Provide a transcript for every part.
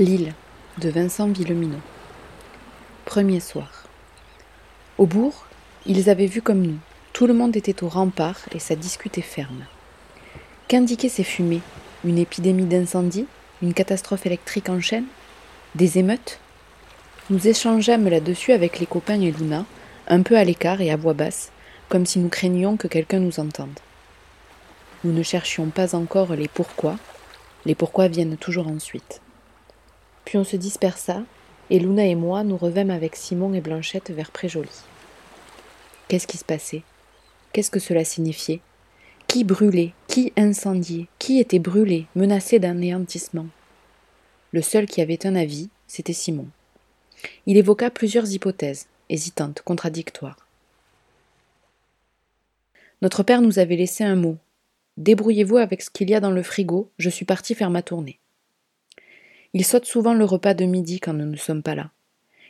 L'île de Vincent Villeminot. Premier soir. Au bourg, ils avaient vu comme nous. Tout le monde était au rempart et ça discutait ferme. Qu'indiquaient ces fumées? Une épidémie d'incendie? Une catastrophe électrique en chaîne? Des émeutes? Nous échangeâmes là-dessus avec les copains et Luna, un peu à l'écart et à voix basse, comme si nous craignions que quelqu'un nous entende. Nous ne cherchions pas encore les pourquoi, les pourquoi viennent toujours ensuite. Puis on se dispersa, et Luna et moi nous revêmes avec Simon et Blanchette vers Préjoli. Qu'est-ce qui se passait? Qu'est-ce que cela signifiait? Qui brûlait? Qui incendiait? Qui était brûlé, menacé d'anéantissement? Le seul qui avait un avis, c'était Simon. Il évoqua plusieurs hypothèses, hésitantes, contradictoires. Notre père nous avait laissé un mot. Débrouillez-vous avec ce qu'il y a dans le frigo, je suis parti faire ma tournée. Il saute souvent le repas de midi quand nous ne sommes pas là.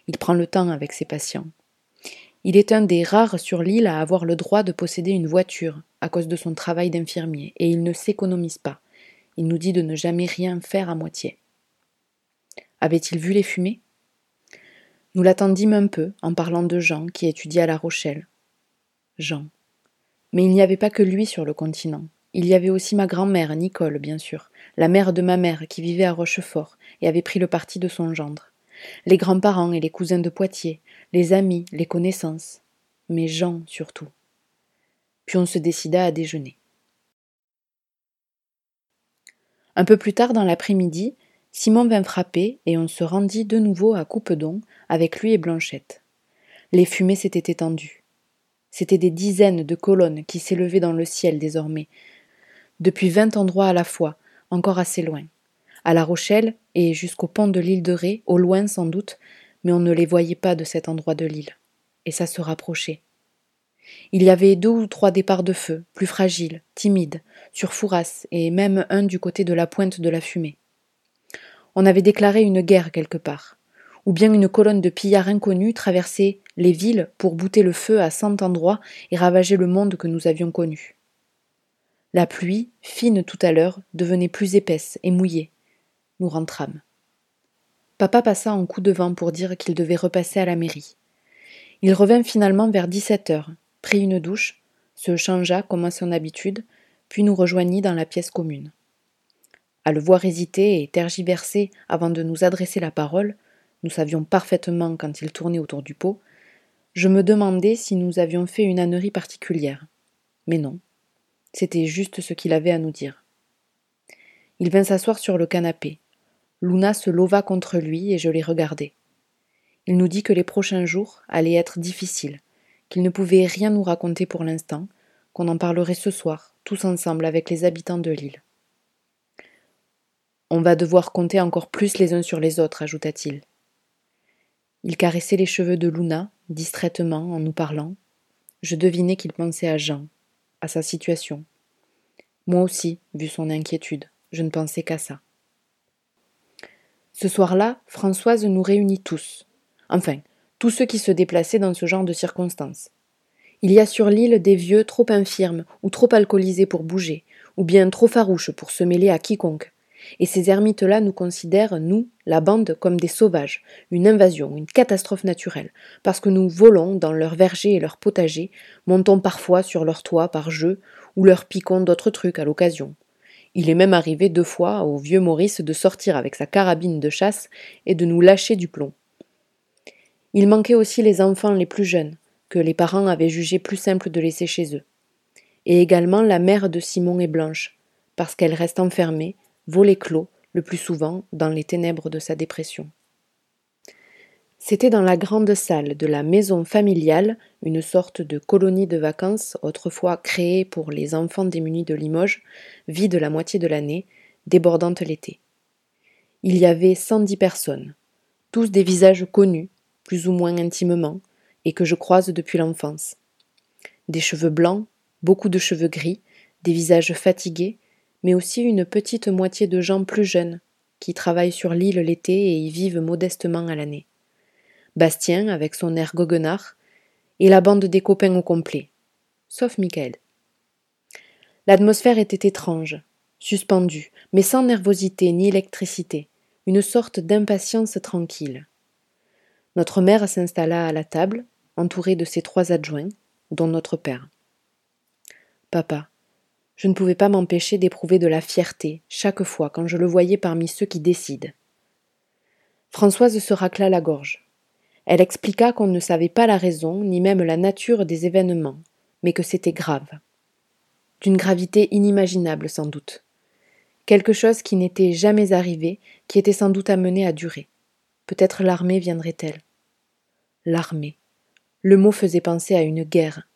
Il prend le temps avec ses patients. Il est un des rares sur l'île à avoir le droit de posséder une voiture à cause de son travail d'infirmier, et il ne s'économise pas. Il nous dit de ne jamais rien faire à moitié. Avait-il vu les fumées? Nous l'attendîmes un peu en parlant de Jean qui étudiait à La Rochelle. Jean. Mais il n'y avait pas que lui sur le continent. Il y avait aussi ma grand-mère, Nicole, bien sûr, la mère de ma mère qui vivait à Rochefort et avait pris le parti de son gendre, les grands-parents et les cousins de Poitiers, les amis, les connaissances, mais Jean surtout. Puis on se décida à déjeuner. Un peu plus tard dans l'après-midi, Simon vint frapper et on se rendit de nouveau à Coupedon avec lui et Blanchette. Les fumées s'étaient étendues. C'étaient des dizaines de colonnes qui s'élevaient dans le ciel désormais, depuis vingt endroits à la fois, encore assez loin. À La Rochelle et jusqu'au pont de l'île de Ré, au loin sans doute, mais on ne les voyait pas de cet endroit de l'île. Et ça se rapprochait. Il y avait deux ou trois départs de feu, plus fragiles, timides, sur Fouras, et même un du côté de la pointe de la fumée. On avait déclaré une guerre quelque part, ou bien une colonne de pillards inconnus traversait les villes pour bouter le feu à cent endroits et ravager le monde que nous avions connu. La pluie, fine tout à l'heure, devenait plus épaisse et mouillée. Nous rentrâmes. Papa passa en coup de vent pour dire qu'il devait repasser à la mairie. Il revint finalement vers dix-sept heures, prit une douche, se changea comme à son habitude, puis nous rejoignit dans la pièce commune. À le voir hésiter et tergiverser avant de nous adresser la parole, nous savions parfaitement quand il tournait autour du pot, je me demandais si nous avions fait une ânerie particulière. Mais non. C'était juste ce qu'il avait à nous dire. Il vint s'asseoir sur le canapé. Luna se leva contre lui et je les regardai. Il nous dit que les prochains jours allaient être difficiles, qu'il ne pouvait rien nous raconter pour l'instant, qu'on en parlerait ce soir, tous ensemble avec les habitants de l'île. On va devoir compter encore plus les uns sur les autres, ajouta-t-il. Il caressait les cheveux de Luna, distraitement, en nous parlant. Je devinai qu'il pensait à Jean, à sa situation. Moi aussi, vu son inquiétude, je ne pensais qu'à ça. Ce soir-là, Françoise nous réunit tous. Enfin, tous ceux qui se déplaçaient dans ce genre de circonstances. Il y a sur l'île des vieux trop infirmes ou trop alcoolisés pour bouger, ou bien trop farouches pour se mêler à quiconque. Et ces ermites-là nous considèrent, nous, la bande, comme des sauvages, une invasion, une catastrophe naturelle, parce que nous volons dans leurs vergers et leurs potagers, montons parfois sur leurs toits par jeu, ou leur piquons d'autres trucs à l'occasion. Il est même arrivé deux fois au vieux Maurice de sortir avec sa carabine de chasse et de nous lâcher du plomb. Il manquait aussi les enfants les plus jeunes, que les parents avaient jugé plus simple de laisser chez eux, et également la mère de Simon et Blanche, parce qu'elle reste enfermée, volet clos, le plus souvent dans les ténèbres de sa dépression. C'était dans la grande salle de la maison familiale, une sorte de colonie de vacances autrefois créée pour les enfants démunis de Limoges, vide la moitié de l'année, débordante l'été. Il y avait cent dix personnes, tous des visages connus, plus ou moins intimement, et que je croise depuis l'enfance. Des cheveux blancs, beaucoup de cheveux gris, des visages fatigués, mais aussi une petite moitié de gens plus jeunes, qui travaillent sur l'île l'été et y vivent modestement à l'année. Bastien, avec son air goguenard, et la bande des copains au complet, sauf Michael. L'atmosphère était étrange, suspendue, mais sans nervosité ni électricité, une sorte d'impatience tranquille. Notre mère s'installa à la table, entourée de ses trois adjoints, dont notre père. Papa, je ne pouvais pas m'empêcher d'éprouver de la fierté chaque fois quand je le voyais parmi ceux qui décident. Françoise se racla la gorge. Elle expliqua qu'on ne savait pas la raison ni même la nature des événements, mais que c'était grave. D'une gravité inimaginable sans doute. Quelque chose qui n'était jamais arrivé, qui était sans doute amené à durer. Peut-être l'armée viendrait-elle. L'armée. Le mot faisait penser à une guerre.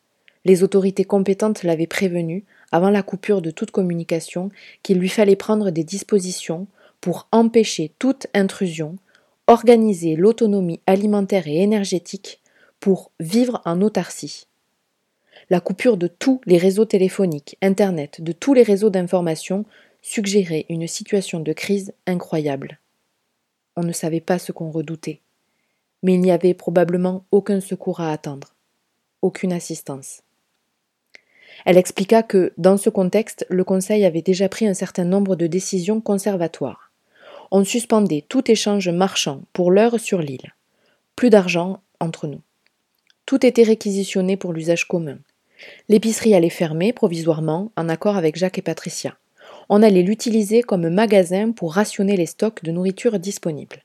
Les autorités compétentes l'avaient prévenu, avant la coupure de toute communication, qu'il lui fallait prendre des dispositions pour empêcher toute intrusion, organiser l'autonomie alimentaire et énergétique pour vivre en autarcie. La coupure de tous les réseaux téléphoniques, Internet, de tous les réseaux d'information suggérait une situation de crise incroyable. On ne savait pas ce qu'on redoutait, mais il n'y avait probablement aucun secours à attendre, aucune assistance. Elle expliqua que, dans ce contexte, le Conseil avait déjà pris un certain nombre de décisions conservatoires on suspendait tout échange marchand pour l'heure sur l'île. Plus d'argent entre nous. Tout était réquisitionné pour l'usage commun. L'épicerie allait fermer provisoirement en accord avec Jacques et Patricia. On allait l'utiliser comme magasin pour rationner les stocks de nourriture disponibles.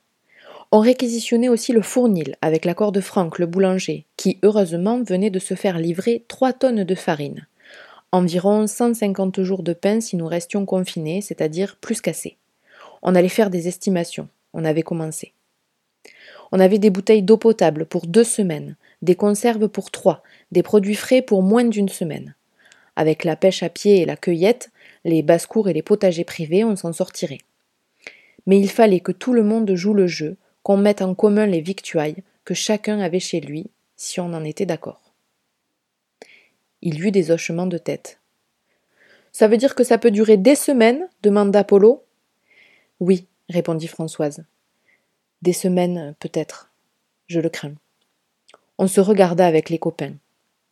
On réquisitionnait aussi le fournil avec l'accord de Franck, le boulanger, qui heureusement venait de se faire livrer trois tonnes de farine. Environ 150 jours de pain si nous restions confinés, c'est-à-dire plus qu'assez. On allait faire des estimations. On avait commencé. On avait des bouteilles d'eau potable pour deux semaines, des conserves pour trois, des produits frais pour moins d'une semaine. Avec la pêche à pied et la cueillette, les basses-cours et les potagers privés, on s'en sortirait. Mais il fallait que tout le monde joue le jeu, qu'on mette en commun les victuailles que chacun avait chez lui, si on en était d'accord. Il eut des hochements de tête. Ça veut dire que ça peut durer des semaines? demanda Polo. Oui, répondit Françoise. Des semaines, peut-être. Je le crains. On se regarda avec les copains.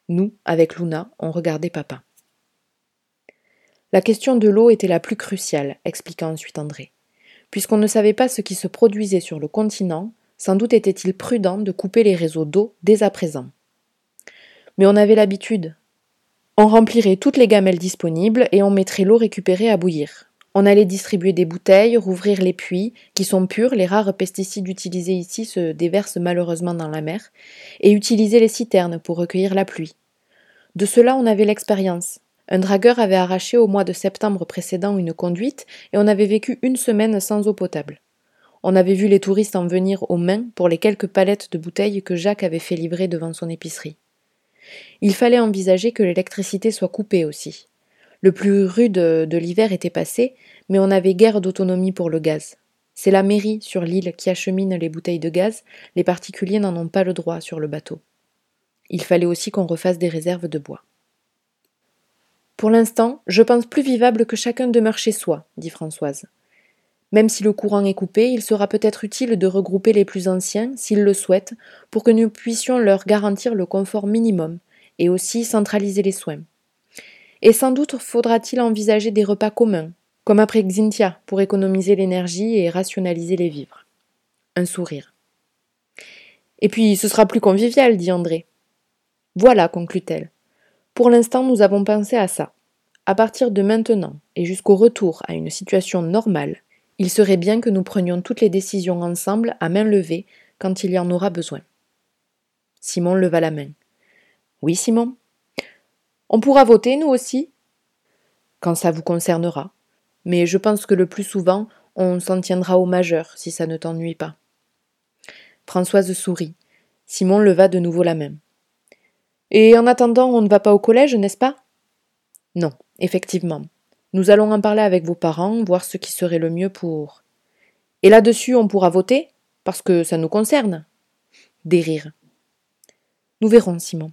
Nous, avec Luna, on regardait papa. La question de l'eau était la plus cruciale, expliqua ensuite André. Puisqu'on ne savait pas ce qui se produisait sur le continent, sans doute était-il prudent de couper les réseaux d'eau dès à présent. Mais on avait l'habitude. On remplirait toutes les gamelles disponibles et on mettrait l'eau récupérée à bouillir. On allait distribuer des bouteilles, rouvrir les puits, qui sont purs, les rares pesticides utilisés ici se déversent malheureusement dans la mer, et utiliser les citernes pour recueillir la pluie. De cela on avait l'expérience. Un dragueur avait arraché au mois de septembre précédent une conduite, et on avait vécu une semaine sans eau potable. On avait vu les touristes en venir aux mains pour les quelques palettes de bouteilles que Jacques avait fait livrer devant son épicerie. Il fallait envisager que l'électricité soit coupée aussi. Le plus rude de l'hiver était passé, mais on n'avait guère d'autonomie pour le gaz. C'est la mairie sur l'île qui achemine les bouteilles de gaz, les particuliers n'en ont pas le droit sur le bateau. Il fallait aussi qu'on refasse des réserves de bois. Pour l'instant, je pense plus vivable que chacun demeure chez soi, dit Françoise. Même si le courant est coupé, il sera peut-être utile de regrouper les plus anciens, s'ils le souhaitent, pour que nous puissions leur garantir le confort minimum, et aussi centraliser les soins. Et sans doute faudra-t-il envisager des repas communs, comme après Xintia, pour économiser l'énergie et rationaliser les vivres. Un sourire. Et puis ce sera plus convivial, dit André. Voilà, conclut-elle. Pour l'instant, nous avons pensé à ça. À partir de maintenant et jusqu'au retour à une situation normale, il serait bien que nous prenions toutes les décisions ensemble à main levée quand il y en aura besoin. Simon leva la main. Oui, Simon. On pourra voter, nous aussi Quand ça vous concernera. Mais je pense que le plus souvent, on s'en tiendra au majeur, si ça ne t'ennuie pas. Françoise sourit. Simon leva de nouveau la main. Et en attendant, on ne va pas au collège, n'est-ce pas? Non, effectivement. Nous allons en parler avec vos parents, voir ce qui serait le mieux pour. Et là-dessus, on pourra voter? Parce que ça nous concerne. Des rires. Nous verrons, Simon.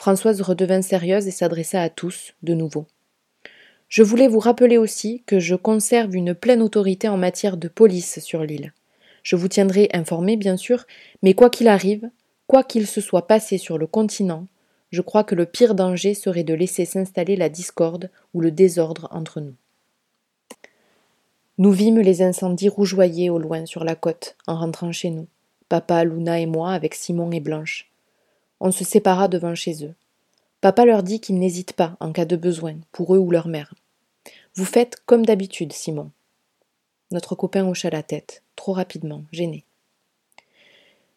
Françoise redevint sérieuse et s'adressa à tous, de nouveau. Je voulais vous rappeler aussi que je conserve une pleine autorité en matière de police sur l'île. Je vous tiendrai informé, bien sûr, mais quoi qu'il arrive, quoi qu'il se soit passé sur le continent, je crois que le pire danger serait de laisser s'installer la discorde ou le désordre entre nous. Nous vîmes les incendies rougeoyer au loin sur la côte en rentrant chez nous, papa, Luna et moi avec Simon et Blanche. On se sépara devant chez eux. Papa leur dit qu'ils n'hésitent pas en cas de besoin, pour eux ou leur mère. Vous faites comme d'habitude, Simon. Notre copain hocha la tête, trop rapidement, gêné.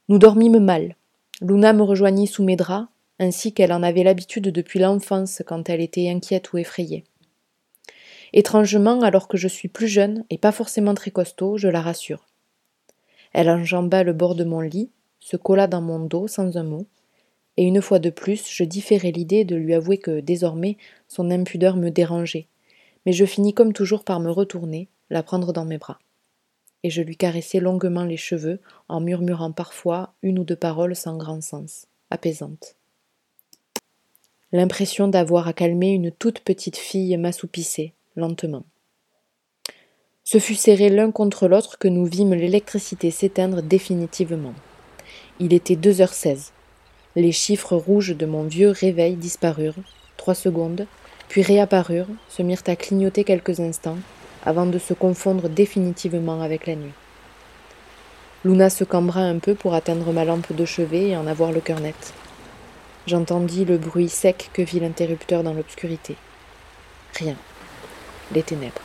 Nous dormîmes mal. Luna me rejoignit sous mes draps, ainsi qu'elle en avait l'habitude depuis l'enfance quand elle était inquiète ou effrayée. Étrangement, alors que je suis plus jeune et pas forcément très costaud, je la rassure. Elle enjamba le bord de mon lit, se colla dans mon dos sans un mot, et une fois de plus je différai l'idée de lui avouer que désormais son impudeur me dérangeait, mais je finis comme toujours par me retourner, la prendre dans mes bras. Et je lui caressai longuement les cheveux en murmurant parfois une ou deux paroles sans grand sens, apaisantes. L'impression d'avoir à calmer une toute petite fille m'assoupissait, lentement. Ce fut serré l'un contre l'autre que nous vîmes l'électricité s'éteindre définitivement. Il était deux heures seize. Les chiffres rouges de mon vieux réveil disparurent, trois secondes, puis réapparurent, se mirent à clignoter quelques instants, avant de se confondre définitivement avec la nuit. Luna se cambra un peu pour atteindre ma lampe de chevet et en avoir le cœur net. J'entendis le bruit sec que fit l'interrupteur dans l'obscurité. Rien. Les ténèbres.